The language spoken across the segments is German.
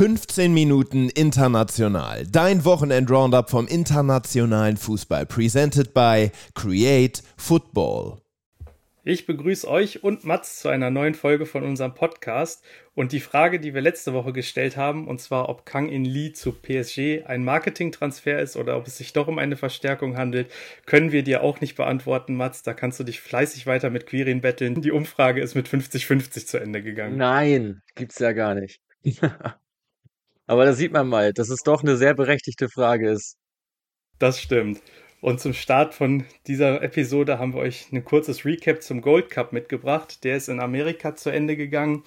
15 Minuten international. Dein Wochenend-Roundup vom internationalen Fußball. Presented by Create Football. Ich begrüße euch und Mats zu einer neuen Folge von unserem Podcast. Und die Frage, die wir letzte Woche gestellt haben, und zwar, ob Kang In Lee zu PSG ein Marketingtransfer ist oder ob es sich doch um eine Verstärkung handelt, können wir dir auch nicht beantworten, Mats. Da kannst du dich fleißig weiter mit Quirin betteln. Die Umfrage ist mit 50-50 zu Ende gegangen. Nein, gibt's ja gar nicht. Aber da sieht man mal, dass es doch eine sehr berechtigte Frage ist. Das stimmt. Und zum Start von dieser Episode haben wir euch ein kurzes Recap zum Gold Cup mitgebracht. Der ist in Amerika zu Ende gegangen.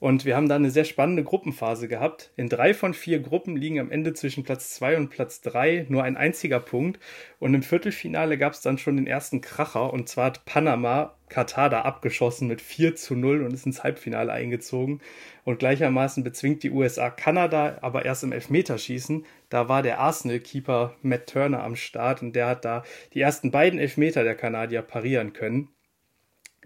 Und wir haben da eine sehr spannende Gruppenphase gehabt. In drei von vier Gruppen liegen am Ende zwischen Platz zwei und Platz drei nur ein einziger Punkt. Und im Viertelfinale gab es dann schon den ersten Kracher. Und zwar hat Panama Katar da abgeschossen mit 4 zu 0 und ist ins Halbfinale eingezogen. Und gleichermaßen bezwingt die USA Kanada, aber erst im Elfmeterschießen. Da war der Arsenal-Keeper Matt Turner am Start und der hat da die ersten beiden Elfmeter der Kanadier parieren können.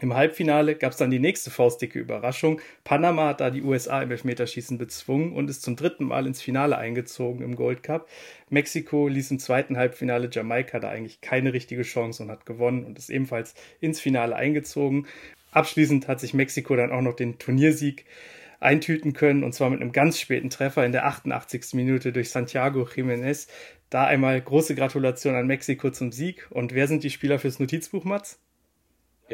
Im Halbfinale gab es dann die nächste faustdicke Überraschung. Panama hat da die USA im Elfmeterschießen bezwungen und ist zum dritten Mal ins Finale eingezogen im Gold Cup. Mexiko ließ im zweiten Halbfinale Jamaika da eigentlich keine richtige Chance und hat gewonnen und ist ebenfalls ins Finale eingezogen. Abschließend hat sich Mexiko dann auch noch den Turniersieg eintüten können und zwar mit einem ganz späten Treffer in der 88. Minute durch Santiago Jiménez. Da einmal große Gratulation an Mexiko zum Sieg. Und wer sind die Spieler fürs Notizbuch, Mats?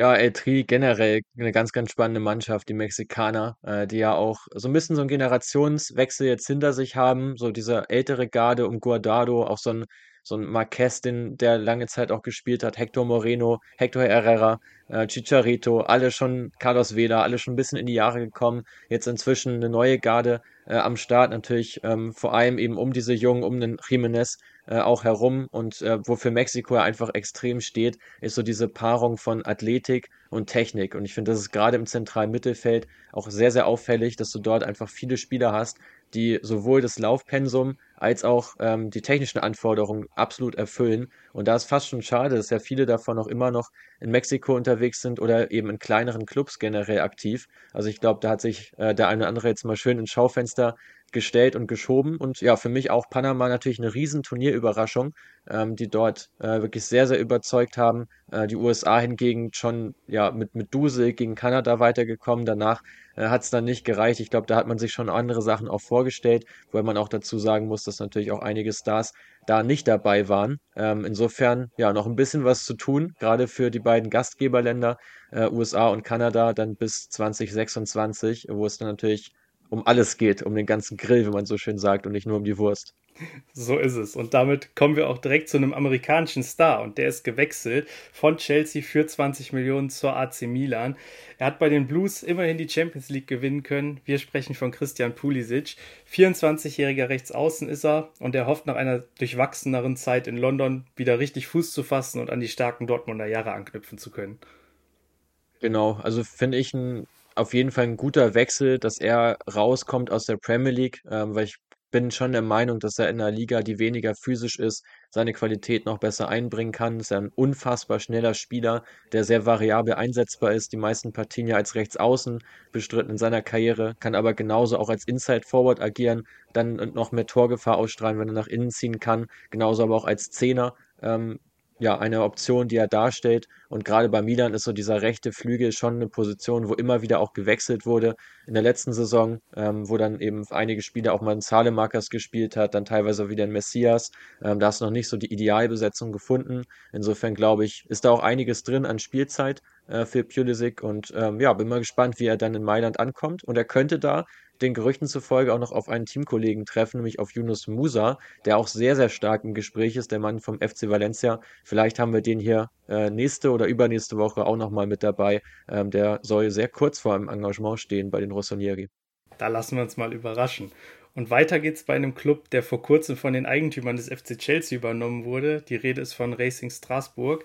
Ja, El Tri generell eine ganz, ganz spannende Mannschaft, die Mexikaner, äh, die ja auch so ein bisschen so 'n Generationswechsel jetzt hinter sich haben. So diese ältere Garde um Guardado, auch so ein so 'n Marquez, den der lange Zeit auch gespielt hat, Hector Moreno, Hector Herrera, äh, Chicharito, alle schon Carlos Vela, alle schon ein bisschen in die Jahre gekommen. Jetzt inzwischen eine neue Garde, äh, am Start natürlich, ähm, vor allem eben um diese Jungen, um den Jimenez äh, auch herum und äh, wofür Mexiko ja einfach extrem steht, ist so diese Paarung von Athletik und Technik. Und ich finde, das ist gerade im zentralen Mittelfeld auch sehr, sehr auffällig, dass du dort einfach viele Spieler hast, die sowohl das Laufpensum als auch ähm, die technischen Anforderungen absolut erfüllen. Und da ist fast schon schade, dass ja viele davon auch immer noch in Mexiko unterwegs sind oder eben in kleineren Clubs generell aktiv. Also ich glaube, da hat sich äh, der eine oder andere jetzt mal schön ins Schaufenster gestellt und geschoben. Und ja, für mich auch Panama natürlich eine riesen Turnierüberraschung, ähm, die dort äh, wirklich sehr, sehr überzeugt haben. Äh, die USA hingegen schon ja mit, mit Dusel gegen Kanada weitergekommen. Danach äh, hat es dann nicht gereicht. Ich glaube, da hat man sich schon andere Sachen auch vorgestellt, weil man auch dazu sagen muss, dass natürlich auch einige Stars da nicht dabei waren. Ähm, insofern ja noch ein bisschen was zu tun, gerade für die beiden Gastgeberländer äh, USA und Kanada dann bis 2026, wo es dann natürlich um alles geht, um den ganzen Grill, wie man so schön sagt, und nicht nur um die Wurst. So ist es. Und damit kommen wir auch direkt zu einem amerikanischen Star. Und der ist gewechselt von Chelsea für 20 Millionen zur AC Milan. Er hat bei den Blues immerhin die Champions League gewinnen können. Wir sprechen von Christian Pulisic. 24-jähriger Rechtsaußen ist er und er hofft nach einer durchwachseneren Zeit in London wieder richtig Fuß zu fassen und an die starken Dortmunder Jahre anknüpfen zu können. Genau, also finde ich ein auf jeden Fall ein guter Wechsel, dass er rauskommt aus der Premier League, ähm, weil ich bin schon der Meinung, dass er in einer Liga, die weniger physisch ist, seine Qualität noch besser einbringen kann. Ist ein unfassbar schneller Spieler, der sehr variabel einsetzbar ist. Die meisten Partien ja als Rechtsaußen bestritten in seiner Karriere, kann aber genauso auch als Inside Forward agieren, dann noch mehr Torgefahr ausstrahlen, wenn er nach innen ziehen kann. Genauso aber auch als Zehner. Ähm, ja, eine Option, die er darstellt. Und gerade bei Milan ist so dieser rechte Flügel schon eine Position, wo immer wieder auch gewechselt wurde. In der letzten Saison, ähm, wo dann eben einige Spieler auch mal einen Zahlemarkers gespielt hat, dann teilweise wieder ein Messias. Ähm, da du noch nicht so die Idealbesetzung gefunden. Insofern glaube ich, ist da auch einiges drin an Spielzeit äh, für Pulisic und ähm, ja, bin mal gespannt, wie er dann in Mailand ankommt. Und er könnte da den Gerüchten zufolge auch noch auf einen Teamkollegen treffen, nämlich auf Yunus Musa, der auch sehr, sehr stark im Gespräch ist, der Mann vom FC Valencia. Vielleicht haben wir den hier äh, nächste oder übernächste Woche auch nochmal mit dabei. Ähm, der soll sehr kurz vor einem Engagement stehen bei den Rossonieri. Da lassen wir uns mal überraschen. Und weiter geht's bei einem Club, der vor kurzem von den Eigentümern des FC Chelsea übernommen wurde. Die Rede ist von Racing Straßburg.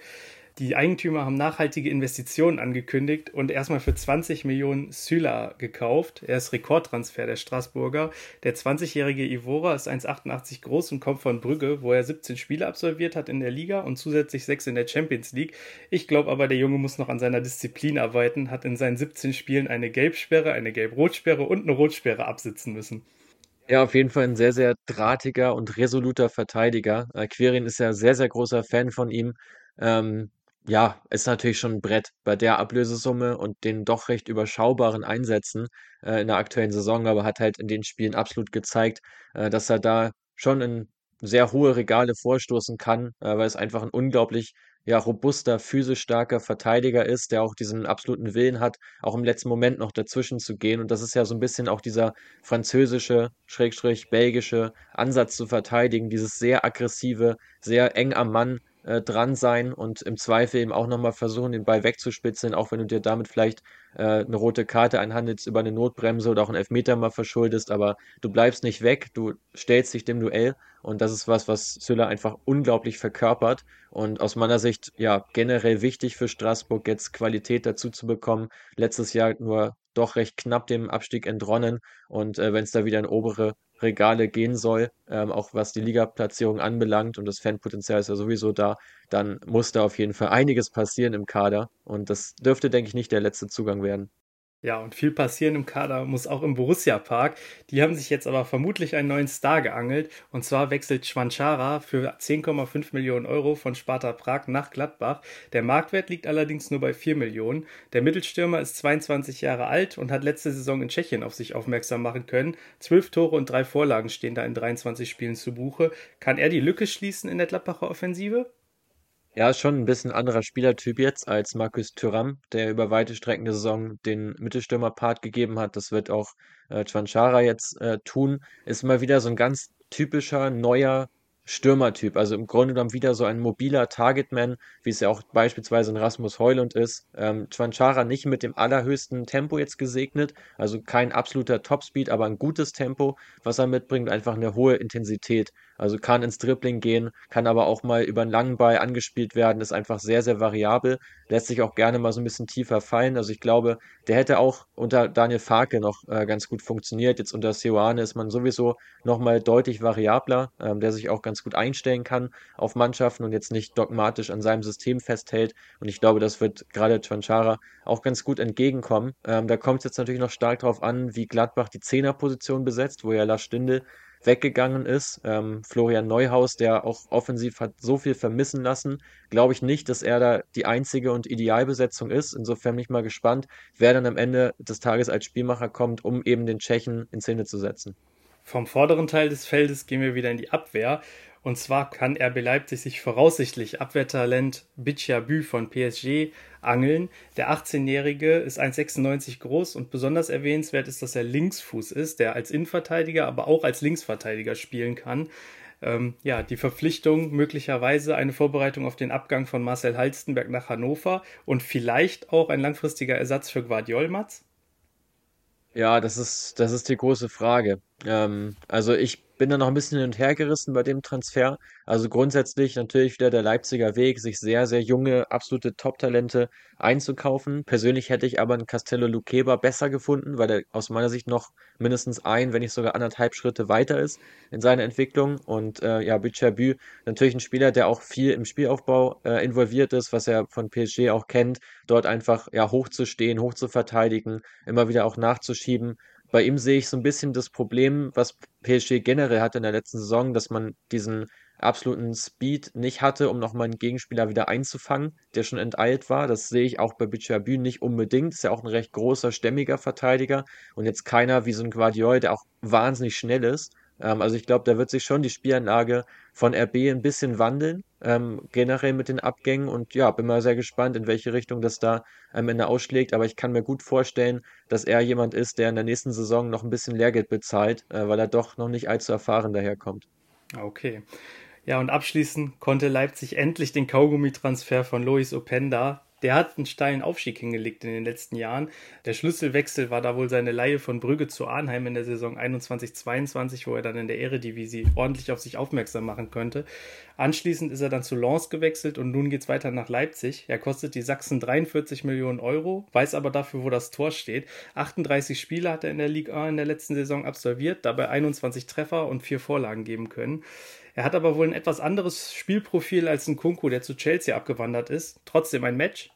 Die Eigentümer haben nachhaltige Investitionen angekündigt und erstmal für 20 Millionen Syla gekauft. Er ist Rekordtransfer der Straßburger. Der 20-jährige Ivora ist 1,88 groß und kommt von Brügge, wo er 17 Spiele absolviert hat in der Liga und zusätzlich 6 in der Champions League. Ich glaube aber, der Junge muss noch an seiner Disziplin arbeiten, hat in seinen 17 Spielen eine Gelbsperre, eine Gelb-Rotsperre und eine Rotsperre absitzen müssen. Ja, auf jeden Fall ein sehr, sehr drahtiger und resoluter Verteidiger. Äh, Quirin ist ja sehr, sehr großer Fan von ihm. Ähm, ja, ist natürlich schon ein Brett bei der Ablösesumme und den doch recht überschaubaren Einsätzen äh, in der aktuellen Saison, aber hat halt in den Spielen absolut gezeigt, äh, dass er da schon in sehr hohe Regale vorstoßen kann, äh, weil es einfach ein unglaublich ja, robuster, physisch starker Verteidiger ist, der auch diesen absoluten Willen hat, auch im letzten Moment noch dazwischen zu gehen. Und das ist ja so ein bisschen auch dieser französische, schrägstrich belgische Ansatz zu verteidigen, dieses sehr aggressive, sehr eng am Mann äh, dran sein und im Zweifel eben auch nochmal versuchen, den Ball wegzuspitzeln, auch wenn du dir damit vielleicht äh, eine rote Karte einhandelst über eine Notbremse oder auch einen Elfmeter mal verschuldest, aber du bleibst nicht weg, du stellst dich dem Duell und das ist was, was Süller einfach unglaublich verkörpert und aus meiner Sicht ja generell wichtig für Straßburg jetzt Qualität dazu zu bekommen. Letztes Jahr nur doch recht knapp dem Abstieg entronnen und äh, wenn es da wieder in obere Regale gehen soll, ähm, auch was die Ligaplatzierung anbelangt. Und das Fanpotenzial ist ja sowieso da, dann muss da auf jeden Fall einiges passieren im Kader. Und das dürfte, denke ich, nicht der letzte Zugang werden. Ja, und viel passieren im Kader muss auch im Borussia Park. Die haben sich jetzt aber vermutlich einen neuen Star geangelt. Und zwar wechselt Schwanchara für 10,5 Millionen Euro von Sparta Prag nach Gladbach. Der Marktwert liegt allerdings nur bei 4 Millionen. Der Mittelstürmer ist 22 Jahre alt und hat letzte Saison in Tschechien auf sich aufmerksam machen können. Zwölf Tore und drei Vorlagen stehen da in 23 Spielen zu Buche. Kann er die Lücke schließen in der Gladbacher Offensive? Ja, ist schon ein bisschen anderer Spielertyp jetzt als Markus Thuram, der über weite Strecken der Saison den Mittelstürmer-Part gegeben hat. Das wird auch äh, Chwanchara jetzt äh, tun. Ist mal wieder so ein ganz typischer neuer Stürmertyp. Also im Grunde genommen wieder so ein mobiler Targetman, wie es ja auch beispielsweise in Rasmus Heulund ist. Ähm, Chwanchara nicht mit dem allerhöchsten Tempo jetzt gesegnet, also kein absoluter Topspeed, aber ein gutes Tempo, was er mitbringt, einfach eine hohe Intensität. Also kann ins Dribbling gehen, kann aber auch mal über einen langen Ball angespielt werden, ist einfach sehr, sehr variabel, lässt sich auch gerne mal so ein bisschen tiefer fallen. Also ich glaube, der hätte auch unter Daniel Farke noch äh, ganz gut funktioniert. Jetzt unter Seoane ist man sowieso nochmal deutlich variabler, ähm, der sich auch ganz gut einstellen kann auf Mannschaften und jetzt nicht dogmatisch an seinem System festhält. Und ich glaube, das wird gerade Chanchara auch ganz gut entgegenkommen. Ähm, da kommt es jetzt natürlich noch stark darauf an, wie Gladbach die Zehnerposition besetzt, wo ja Lars Stindl weggegangen ist. Ähm, Florian Neuhaus, der auch offensiv hat so viel vermissen lassen, glaube ich nicht, dass er da die einzige und Idealbesetzung ist. Insofern bin ich mal gespannt, wer dann am Ende des Tages als Spielmacher kommt, um eben den Tschechen in Szene zu setzen. Vom vorderen Teil des Feldes gehen wir wieder in die Abwehr. Und zwar kann RB Leipzig sich voraussichtlich Abwehrtalent Bü von PSG angeln. Der 18-Jährige ist 1,96 groß und besonders erwähnenswert ist, dass er Linksfuß ist, der als Innenverteidiger, aber auch als Linksverteidiger spielen kann. Ähm, ja, die Verpflichtung möglicherweise eine Vorbereitung auf den Abgang von Marcel Halstenberg nach Hannover und vielleicht auch ein langfristiger Ersatz für Guardiol Matz? Ja, das ist, das ist die große Frage. Ähm, also ich bin da noch ein bisschen hin und her gerissen bei dem Transfer. Also grundsätzlich natürlich wieder der Leipziger Weg, sich sehr, sehr junge, absolute Top-Talente einzukaufen. Persönlich hätte ich aber einen Castello Luqueba besser gefunden, weil er aus meiner Sicht noch mindestens ein, wenn nicht sogar anderthalb Schritte weiter ist in seiner Entwicklung. Und äh, ja, Bücherbü, natürlich ein Spieler, der auch viel im Spielaufbau äh, involviert ist, was er von PSG auch kennt, dort einfach ja hochzustehen, hoch zu verteidigen, immer wieder auch nachzuschieben bei ihm sehe ich so ein bisschen das Problem, was PSG generell hatte in der letzten Saison, dass man diesen absoluten Speed nicht hatte, um nochmal einen Gegenspieler wieder einzufangen, der schon enteilt war. Das sehe ich auch bei Bichabü nicht unbedingt. Ist ja auch ein recht großer, stämmiger Verteidiger und jetzt keiner wie so ein Guardiol, der auch wahnsinnig schnell ist. Ähm, also ich glaube, da wird sich schon die Spielanlage von RB ein bisschen wandeln, ähm, generell mit den Abgängen. Und ja, bin mal sehr gespannt, in welche Richtung das da am Ende ausschlägt. Aber ich kann mir gut vorstellen, dass er jemand ist, der in der nächsten Saison noch ein bisschen Lehrgeld bezahlt, äh, weil er doch noch nicht allzu erfahren daherkommt. Okay. Ja, und abschließend konnte Leipzig endlich den Kaugummi-Transfer von Lois Openda der hat einen steilen Aufstieg hingelegt in den letzten Jahren. Der Schlüsselwechsel war da wohl seine Laie von Brügge zu Arnheim in der Saison 21-22, wo er dann in der Eredivisie ordentlich auf sich aufmerksam machen könnte. Anschließend ist er dann zu Lens gewechselt und nun geht es weiter nach Leipzig. Er kostet die Sachsen 43 Millionen Euro, weiß aber dafür, wo das Tor steht. 38 Spiele hat er in der Liga A in der letzten Saison absolviert, dabei 21 Treffer und vier Vorlagen geben können. Er hat aber wohl ein etwas anderes Spielprofil als ein Kunku, der zu Chelsea abgewandert ist. Trotzdem ein Match.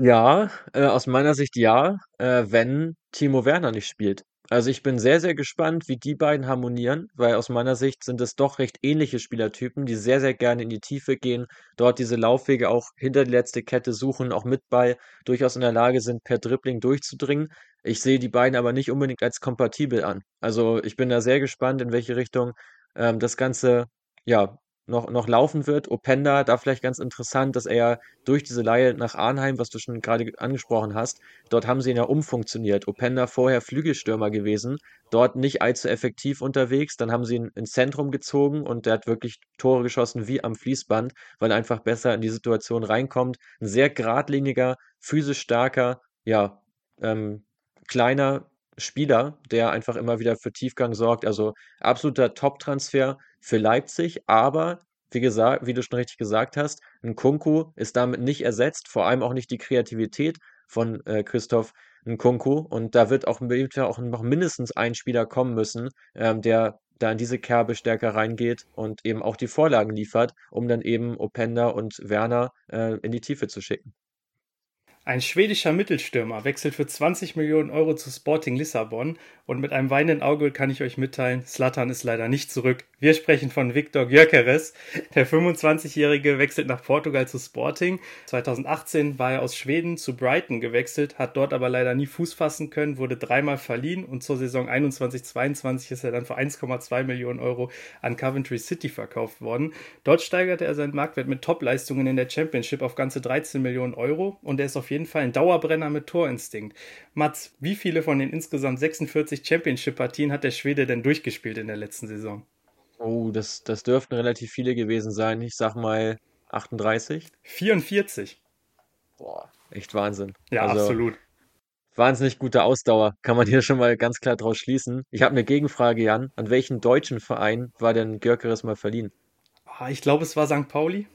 Ja, äh, aus meiner Sicht ja, äh, wenn Timo Werner nicht spielt. Also ich bin sehr, sehr gespannt, wie die beiden harmonieren, weil aus meiner Sicht sind es doch recht ähnliche Spielertypen, die sehr, sehr gerne in die Tiefe gehen, dort diese Laufwege auch hinter die letzte Kette suchen, auch mit Ball durchaus in der Lage sind, per Dribbling durchzudringen. Ich sehe die beiden aber nicht unbedingt als kompatibel an. Also ich bin da sehr gespannt, in welche Richtung ähm, das Ganze ja noch, noch laufen wird. Openda, da vielleicht ganz interessant, dass er durch diese Leihe nach Arnheim, was du schon gerade angesprochen hast, dort haben sie ihn ja umfunktioniert. Openda vorher Flügelstürmer gewesen, dort nicht allzu effektiv unterwegs. Dann haben sie ihn ins Zentrum gezogen und der hat wirklich Tore geschossen wie am Fließband, weil er einfach besser in die Situation reinkommt. Ein sehr geradliniger, physisch starker, ja, ähm, kleiner Spieler, der einfach immer wieder für Tiefgang sorgt. Also absoluter Top-Transfer für Leipzig, aber wie gesagt, wie du schon richtig gesagt hast, ein Kunku ist damit nicht ersetzt, vor allem auch nicht die Kreativität von äh, Christoph Nkunku. Und da wird auch, auch noch mindestens ein Spieler kommen müssen, ähm, der da in diese Kerbe stärker reingeht und eben auch die Vorlagen liefert, um dann eben Openda und Werner äh, in die Tiefe zu schicken. Ein schwedischer Mittelstürmer wechselt für 20 Millionen Euro zu Sporting Lissabon und mit einem weinenden Auge kann ich euch mitteilen, Slatan ist leider nicht zurück. Wir sprechen von Viktor Gyökeres. Der 25-Jährige wechselt nach Portugal zu Sporting. 2018 war er aus Schweden zu Brighton gewechselt, hat dort aber leider nie Fuß fassen können, wurde dreimal verliehen und zur Saison 21-22 ist er dann für 1,2 Millionen Euro an Coventry City verkauft worden. Dort steigerte er seinen Marktwert mit Topleistungen in der Championship auf ganze 13 Millionen Euro und er ist auf jeden Fall ein Dauerbrenner mit Torinstinkt. Mats, wie viele von den insgesamt 46 Championship-Partien hat der Schwede denn durchgespielt in der letzten Saison? Oh, das, das dürften relativ viele gewesen sein. Ich sag mal 38. 44. Boah, echt Wahnsinn. Ja, also, absolut. Wahnsinnig gute Ausdauer, kann man hier schon mal ganz klar draus schließen. Ich habe eine Gegenfrage, Jan. An welchen deutschen Verein war denn Görkeres mal verliehen? Ah, ich glaube, es war St. Pauli.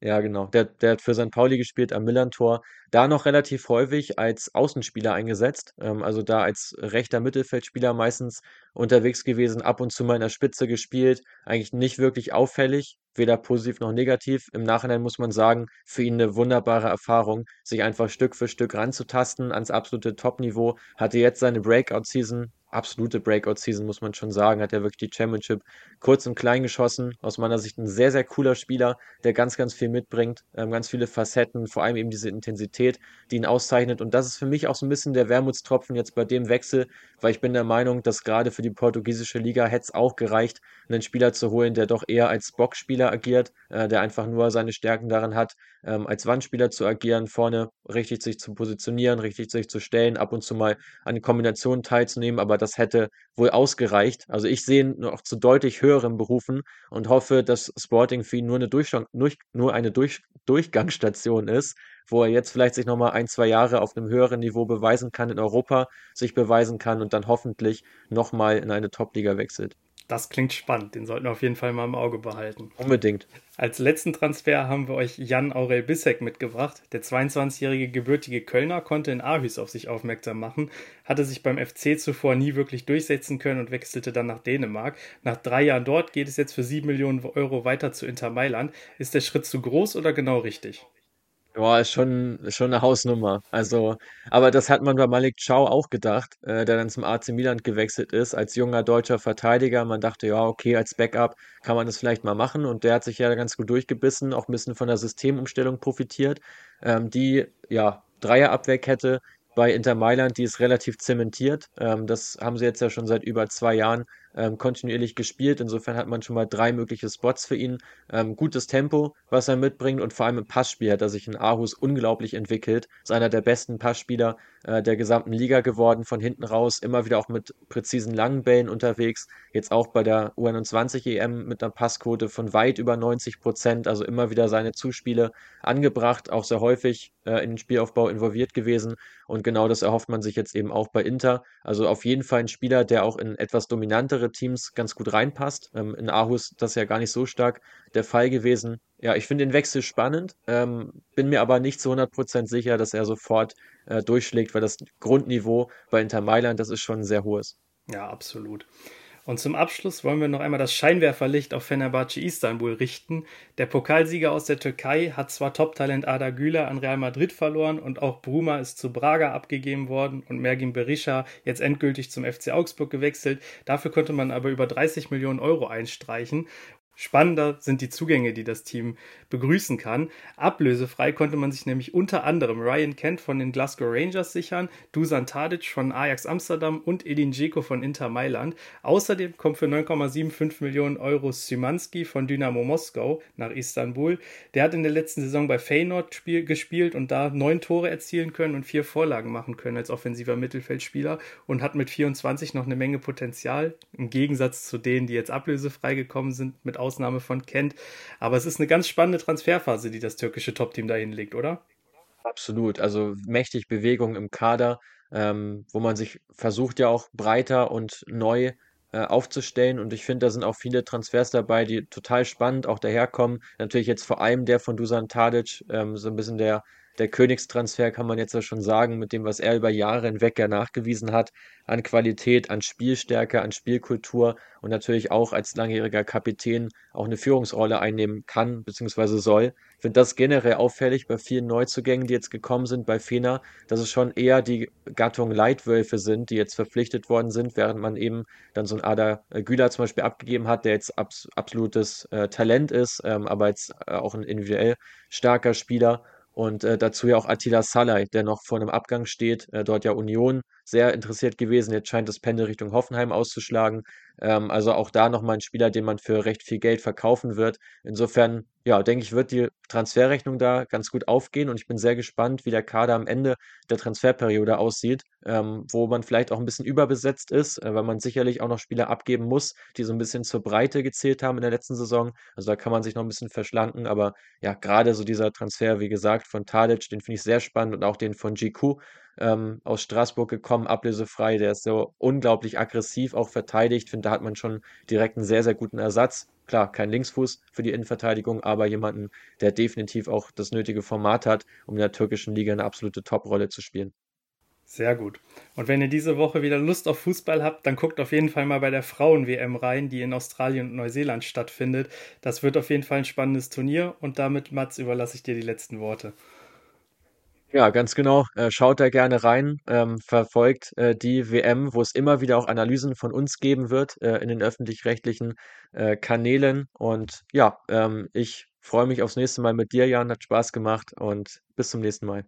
Ja, genau. Der, der hat für St. Pauli gespielt am Millantor. Da noch relativ häufig als Außenspieler eingesetzt. Ähm, also da als rechter Mittelfeldspieler meistens unterwegs gewesen, ab und zu mal in der Spitze gespielt. Eigentlich nicht wirklich auffällig, weder positiv noch negativ. Im Nachhinein muss man sagen, für ihn eine wunderbare Erfahrung, sich einfach Stück für Stück ranzutasten ans absolute Top-Niveau. Hatte jetzt seine Breakout-Season absolute Breakout-Season, muss man schon sagen. Hat er wirklich die Championship kurz und klein geschossen. Aus meiner Sicht ein sehr, sehr cooler Spieler, der ganz, ganz viel mitbringt. Ähm, ganz viele Facetten, vor allem eben diese Intensität, die ihn auszeichnet. Und das ist für mich auch so ein bisschen der Wermutstropfen jetzt bei dem Wechsel, weil ich bin der Meinung, dass gerade für die portugiesische Liga hätte es auch gereicht, einen Spieler zu holen, der doch eher als Boxspieler agiert, äh, der einfach nur seine Stärken darin hat, ähm, als Wandspieler zu agieren, vorne richtig sich zu positionieren, richtig sich zu stellen, ab und zu mal an Kombinationen teilzunehmen, aber das hätte wohl ausgereicht. Also ich sehe ihn noch zu deutlich höheren Berufen und hoffe, dass Sporting für ihn nur eine, Durchgang, nur eine Durch, Durchgangsstation ist, wo er jetzt vielleicht sich nochmal ein, zwei Jahre auf einem höheren Niveau beweisen kann in Europa, sich beweisen kann und dann hoffentlich nochmal in eine Top-Liga wechselt. Das klingt spannend, den sollten wir auf jeden Fall mal im Auge behalten. Unbedingt. Als letzten Transfer haben wir euch Jan Aurel Bissek mitgebracht. Der 22-jährige gebürtige Kölner konnte in Aarhus auf sich aufmerksam machen, hatte sich beim FC zuvor nie wirklich durchsetzen können und wechselte dann nach Dänemark. Nach drei Jahren dort geht es jetzt für 7 Millionen Euro weiter zu Inter Mailand. Ist der Schritt zu groß oder genau richtig? Ja, ist schon, schon eine Hausnummer. Also, aber das hat man bei Malik Chow auch gedacht, äh, der dann zum AC Milan gewechselt ist, als junger deutscher Verteidiger. Man dachte, ja, okay, als Backup kann man das vielleicht mal machen. Und der hat sich ja ganz gut durchgebissen, auch ein bisschen von der Systemumstellung profitiert. Ähm, die, ja, Dreierabwehrkette bei Inter Mailand, die ist relativ zementiert. Ähm, das haben sie jetzt ja schon seit über zwei Jahren ähm, kontinuierlich gespielt. Insofern hat man schon mal drei mögliche Spots für ihn. Ähm, gutes Tempo, was er mitbringt und vor allem im Passspiel hat er sich in Aarhus unglaublich entwickelt. Ist einer der besten Passspieler äh, der gesamten Liga geworden, von hinten raus, immer wieder auch mit präzisen langen Bällen unterwegs. Jetzt auch bei der U21 EM mit einer Passquote von weit über 90 Prozent, also immer wieder seine Zuspiele angebracht, auch sehr häufig äh, in den Spielaufbau involviert gewesen. Und genau das erhofft man sich jetzt eben auch bei Inter. Also auf jeden Fall ein Spieler, der auch in etwas dominantere Teams ganz gut reinpasst. Ähm, in Aarhus das ist ja gar nicht so stark der Fall gewesen. Ja, ich finde den Wechsel spannend, ähm, bin mir aber nicht zu 100% sicher, dass er sofort äh, durchschlägt, weil das Grundniveau bei Inter Mailand, das ist schon sehr hohes. Ja, absolut. Und zum Abschluss wollen wir noch einmal das Scheinwerferlicht auf Fenerbahce Istanbul richten. Der Pokalsieger aus der Türkei hat zwar Top-Talent Ada Güler an Real Madrid verloren und auch Bruma ist zu Braga abgegeben worden und Mergin Berisha jetzt endgültig zum FC Augsburg gewechselt. Dafür konnte man aber über 30 Millionen Euro einstreichen Spannender sind die Zugänge, die das Team begrüßen kann. Ablösefrei konnte man sich nämlich unter anderem Ryan Kent von den Glasgow Rangers sichern, Dusan Tadic von Ajax Amsterdam und Edin Dzeko von Inter Mailand. Außerdem kommt für 9,75 Millionen Euro Szymanski von Dynamo Moskau nach Istanbul. Der hat in der letzten Saison bei Feyenoord spiel gespielt und da neun Tore erzielen können und vier Vorlagen machen können als offensiver Mittelfeldspieler und hat mit 24 noch eine Menge Potenzial, im Gegensatz zu denen, die jetzt ablösefrei gekommen sind mit Ausnahme von Kent. Aber es ist eine ganz spannende Transferphase, die das türkische Top-Team da hinlegt, oder? Absolut. Also mächtig Bewegung im Kader, ähm, wo man sich versucht ja auch breiter und neu äh, aufzustellen. Und ich finde, da sind auch viele Transfers dabei, die total spannend auch daherkommen. Natürlich jetzt vor allem der von Dusan Tadic, ähm, so ein bisschen der der Königstransfer, kann man jetzt ja schon sagen, mit dem, was er über Jahre hinweg ja nachgewiesen hat, an Qualität, an Spielstärke, an Spielkultur und natürlich auch als langjähriger Kapitän auch eine Führungsrolle einnehmen kann bzw. soll. Ich finde das generell auffällig bei vielen Neuzugängen, die jetzt gekommen sind bei Fener, dass es schon eher die Gattung Leitwölfe sind, die jetzt verpflichtet worden sind, während man eben dann so ein Ada Güler zum Beispiel abgegeben hat, der jetzt abs absolutes äh, Talent ist, ähm, aber jetzt äh, auch ein individuell starker Spieler. Und äh, dazu ja auch Attila Salai, der noch vor einem Abgang steht, äh, dort ja Union sehr interessiert gewesen. Jetzt scheint das Pendel Richtung Hoffenheim auszuschlagen. Ähm, also auch da nochmal ein Spieler, den man für recht viel Geld verkaufen wird. Insofern, ja, denke ich, wird die Transferrechnung da ganz gut aufgehen und ich bin sehr gespannt, wie der Kader am Ende der Transferperiode aussieht, ähm, wo man vielleicht auch ein bisschen überbesetzt ist, äh, weil man sicherlich auch noch Spieler abgeben muss, die so ein bisschen zur Breite gezählt haben in der letzten Saison. Also da kann man sich noch ein bisschen verschlanken, aber ja, gerade so dieser Transfer, wie gesagt, von Tadic, den finde ich sehr spannend und auch den von GQ ähm, aus Straßburg gekommen, ablösefrei. Der ist so unglaublich aggressiv auch verteidigt. Finde, da hat man schon direkt einen sehr, sehr guten Ersatz. Klar, kein Linksfuß für die Innenverteidigung, aber jemanden, der definitiv auch das nötige Format hat, um in der türkischen Liga eine absolute Top-Rolle zu spielen. Sehr gut. Und wenn ihr diese Woche wieder Lust auf Fußball habt, dann guckt auf jeden Fall mal bei der Frauen-WM rein, die in Australien und Neuseeland stattfindet. Das wird auf jeden Fall ein spannendes Turnier und damit, Mats, überlasse ich dir die letzten Worte. Ja, ganz genau. Äh, schaut da gerne rein, ähm, verfolgt äh, die WM, wo es immer wieder auch Analysen von uns geben wird äh, in den öffentlich-rechtlichen Kanälen. Und ja, ähm, ich freue mich aufs nächste Mal mit dir, Jan. Hat Spaß gemacht und bis zum nächsten Mal.